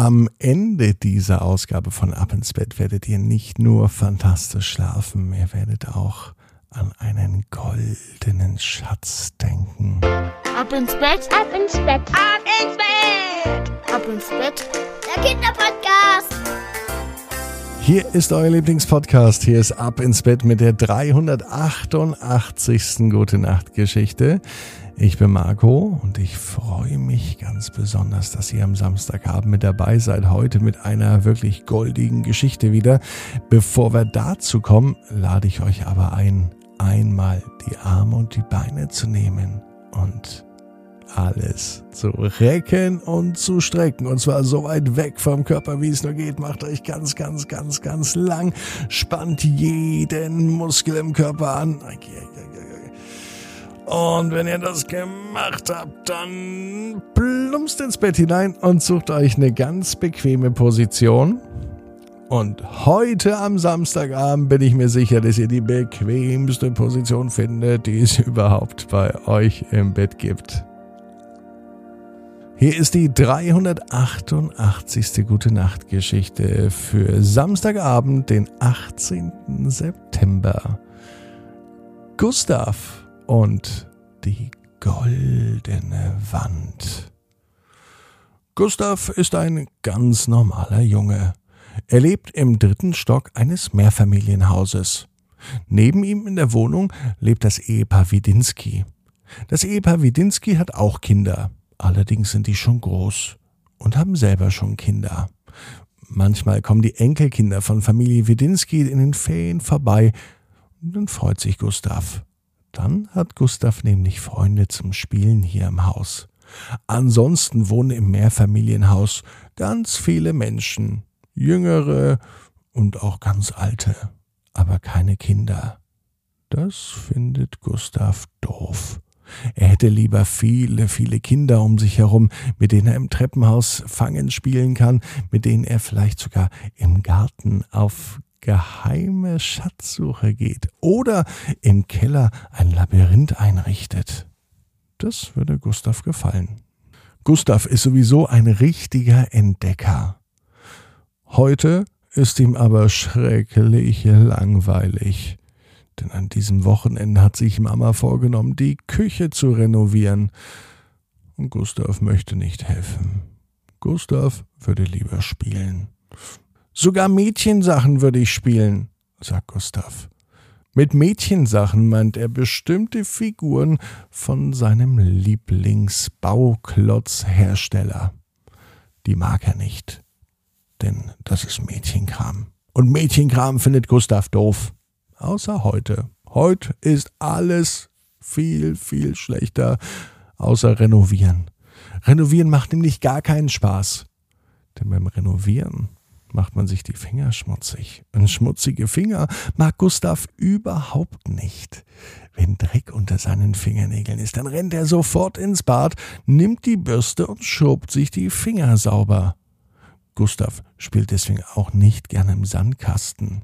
Am Ende dieser Ausgabe von Ab ins Bett werdet ihr nicht nur fantastisch schlafen, ihr werdet auch an einen goldenen Schatz denken. Ab ins Bett, ab ins Bett, ab ins Bett, ab ins Bett. Der Kinderpodcast. Hier ist euer Lieblingspodcast. Hier ist Ab ins Bett mit der 388. Gute Nacht Geschichte. Ich bin Marco und ich freue mich ganz besonders, dass ihr am Samstagabend mit dabei seid. Heute mit einer wirklich goldigen Geschichte wieder. Bevor wir dazu kommen, lade ich euch aber ein, einmal die Arme und die Beine zu nehmen und alles zu recken und zu strecken. Und zwar so weit weg vom Körper, wie es nur geht. Macht euch ganz, ganz, ganz, ganz lang. Spannt jeden Muskel im Körper an. Und wenn ihr das gemacht habt, dann plumpst ins Bett hinein und sucht euch eine ganz bequeme Position. Und heute am Samstagabend bin ich mir sicher, dass ihr die bequemste Position findet, die es überhaupt bei euch im Bett gibt. Hier ist die 388. Gute Nacht Geschichte für Samstagabend, den 18. September. Gustav und die goldene Wand. Gustav ist ein ganz normaler Junge. Er lebt im dritten Stock eines Mehrfamilienhauses. Neben ihm in der Wohnung lebt das Ehepaar Widinski. Das Ehepaar Widinski hat auch Kinder, allerdings sind die schon groß und haben selber schon Kinder. Manchmal kommen die Enkelkinder von Familie Widinski in den Ferien vorbei und dann freut sich Gustav. Dann hat Gustav nämlich Freunde zum Spielen hier im Haus. Ansonsten wohnen im Mehrfamilienhaus ganz viele Menschen, jüngere und auch ganz alte, aber keine Kinder. Das findet Gustav doof. Er hätte lieber viele, viele Kinder um sich herum, mit denen er im Treppenhaus fangen spielen kann, mit denen er vielleicht sogar im Garten auf geheime Schatzsuche geht oder im Keller ein Labyrinth einrichtet. Das würde Gustav gefallen. Gustav ist sowieso ein richtiger Entdecker. Heute ist ihm aber schrecklich langweilig. Denn an diesem Wochenende hat sich Mama vorgenommen, die Küche zu renovieren. Und Gustav möchte nicht helfen. Gustav würde lieber spielen. Sogar Mädchensachen würde ich spielen, sagt Gustav. Mit Mädchensachen meint er bestimmte Figuren von seinem Lieblingsbauklotzhersteller. Die mag er nicht, denn das ist Mädchenkram. Und Mädchenkram findet Gustav doof. Außer heute. Heute ist alles viel, viel schlechter, außer renovieren. Renovieren macht nämlich gar keinen Spaß. Denn beim Renovieren macht man sich die Finger schmutzig. Und schmutzige Finger mag Gustav überhaupt nicht. Wenn Dreck unter seinen Fingernägeln ist, dann rennt er sofort ins Bad, nimmt die Bürste und schobt sich die Finger sauber. Gustav spielt deswegen auch nicht gerne im Sandkasten.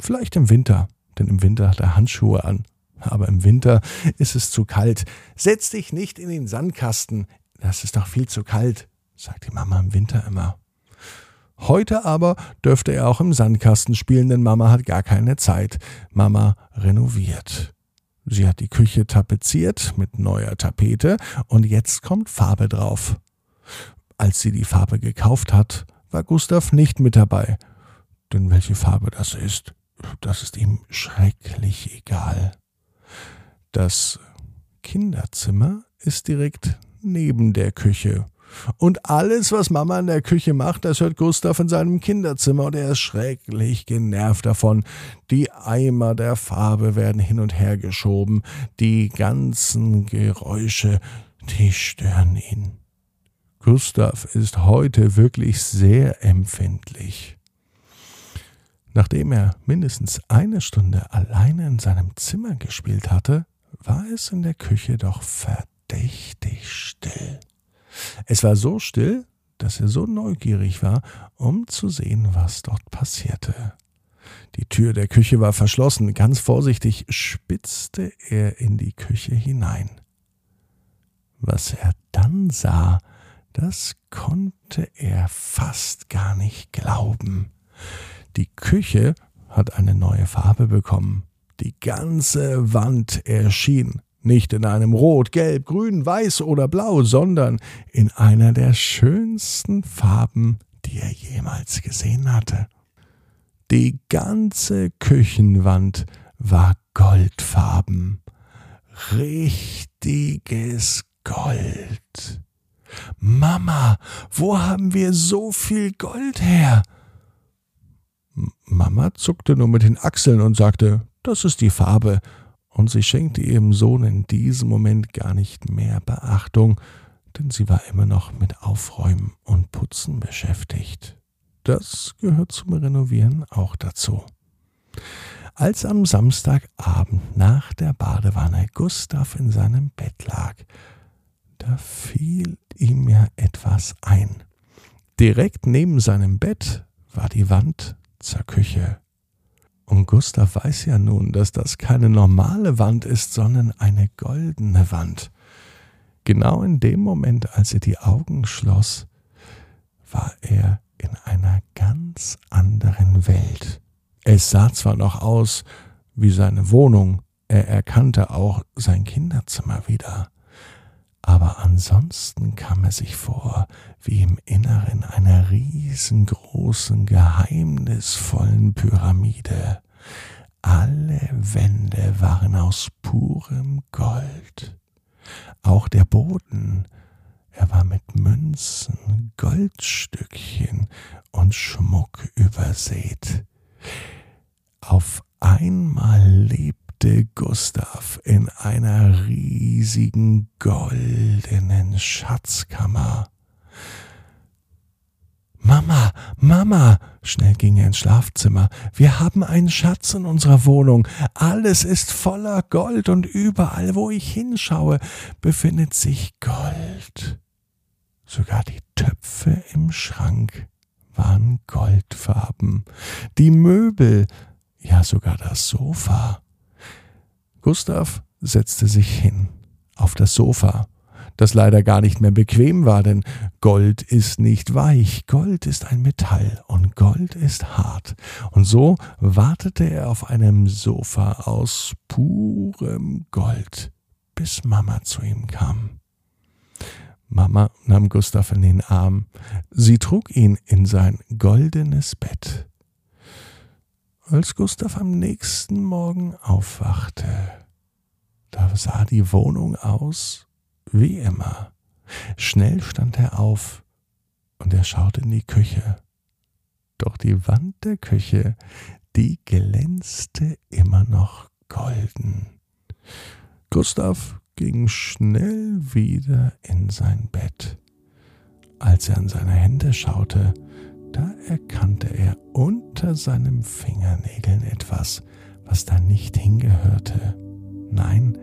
Vielleicht im Winter, denn im Winter hat er Handschuhe an. Aber im Winter ist es zu kalt. Setz dich nicht in den Sandkasten, das ist doch viel zu kalt, sagt die Mama im Winter immer. Heute aber dürfte er auch im Sandkasten spielen, denn Mama hat gar keine Zeit. Mama renoviert. Sie hat die Küche tapeziert mit neuer Tapete und jetzt kommt Farbe drauf. Als sie die Farbe gekauft hat, war Gustav nicht mit dabei. Denn welche Farbe das ist, das ist ihm schrecklich egal. Das Kinderzimmer ist direkt neben der Küche und alles, was Mama in der Küche macht, das hört Gustav in seinem Kinderzimmer und er ist schrecklich genervt davon. Die Eimer der Farbe werden hin und her geschoben, die ganzen Geräusche, die stören ihn. Gustav ist heute wirklich sehr empfindlich. Nachdem er mindestens eine Stunde alleine in seinem Zimmer gespielt hatte, war es in der Küche doch verdächtig still. Es war so still, dass er so neugierig war, um zu sehen, was dort passierte. Die Tür der Küche war verschlossen, ganz vorsichtig spitzte er in die Küche hinein. Was er dann sah, Das konnte er fast gar nicht glauben. Die Küche hat eine neue Farbe bekommen. Die ganze Wand erschien nicht in einem Rot, Gelb, Grün, Weiß oder Blau, sondern in einer der schönsten Farben, die er jemals gesehen hatte. Die ganze Küchenwand war goldfarben. Richtiges Gold. Mama, wo haben wir so viel Gold her? Mama zuckte nur mit den Achseln und sagte, das ist die Farbe, und sie schenkte ihrem Sohn in diesem Moment gar nicht mehr Beachtung, denn sie war immer noch mit Aufräumen und Putzen beschäftigt. Das gehört zum Renovieren auch dazu. Als am Samstagabend nach der Badewanne Gustav in seinem Bett lag, da fiel ihm ja etwas ein. Direkt neben seinem Bett war die Wand zur Küche. Und Gustav weiß ja nun, dass das keine normale Wand ist, sondern eine goldene Wand. Genau in dem Moment, als er die Augen schloss, war er in einer ganz anderen Welt. Es sah zwar noch aus wie seine Wohnung, er erkannte auch sein Kinderzimmer wieder, aber ansonsten kam er sich vor wie im Inneren einer riesengroßen, geheimnisvollen Pyramide. Alle Wände waren aus purem Gold. Auch der Boden, er war mit Münzen, Goldstückchen und Schmuck übersät. Auf einmal lebte lebte Gustav in einer riesigen goldenen Schatzkammer. Mama, Mama, schnell ging er ins Schlafzimmer. Wir haben einen Schatz in unserer Wohnung. Alles ist voller Gold und überall, wo ich hinschaue, befindet sich Gold. Sogar die Töpfe im Schrank waren goldfarben. Die Möbel, ja sogar das Sofa. Gustav setzte sich hin auf das Sofa, das leider gar nicht mehr bequem war, denn Gold ist nicht weich, Gold ist ein Metall und Gold ist hart. Und so wartete er auf einem Sofa aus purem Gold, bis Mama zu ihm kam. Mama nahm Gustav in den Arm, sie trug ihn in sein goldenes Bett. Als Gustav am nächsten Morgen aufwachte, da sah die Wohnung aus wie immer. Schnell stand er auf und er schaute in die Küche. Doch die Wand der Küche, die glänzte immer noch golden. Gustav ging schnell wieder in sein Bett. Als er an seine Hände schaute, da erkannte er unter seinen Fingernägeln etwas, was da nicht hingehörte. Nein,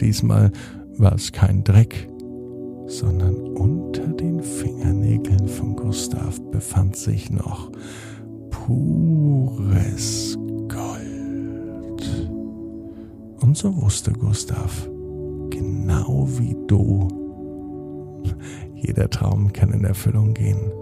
diesmal war es kein Dreck, sondern unter den Fingernägeln von Gustav befand sich noch pures Gold. Und so wusste Gustav, genau wie du, jeder Traum kann in Erfüllung gehen.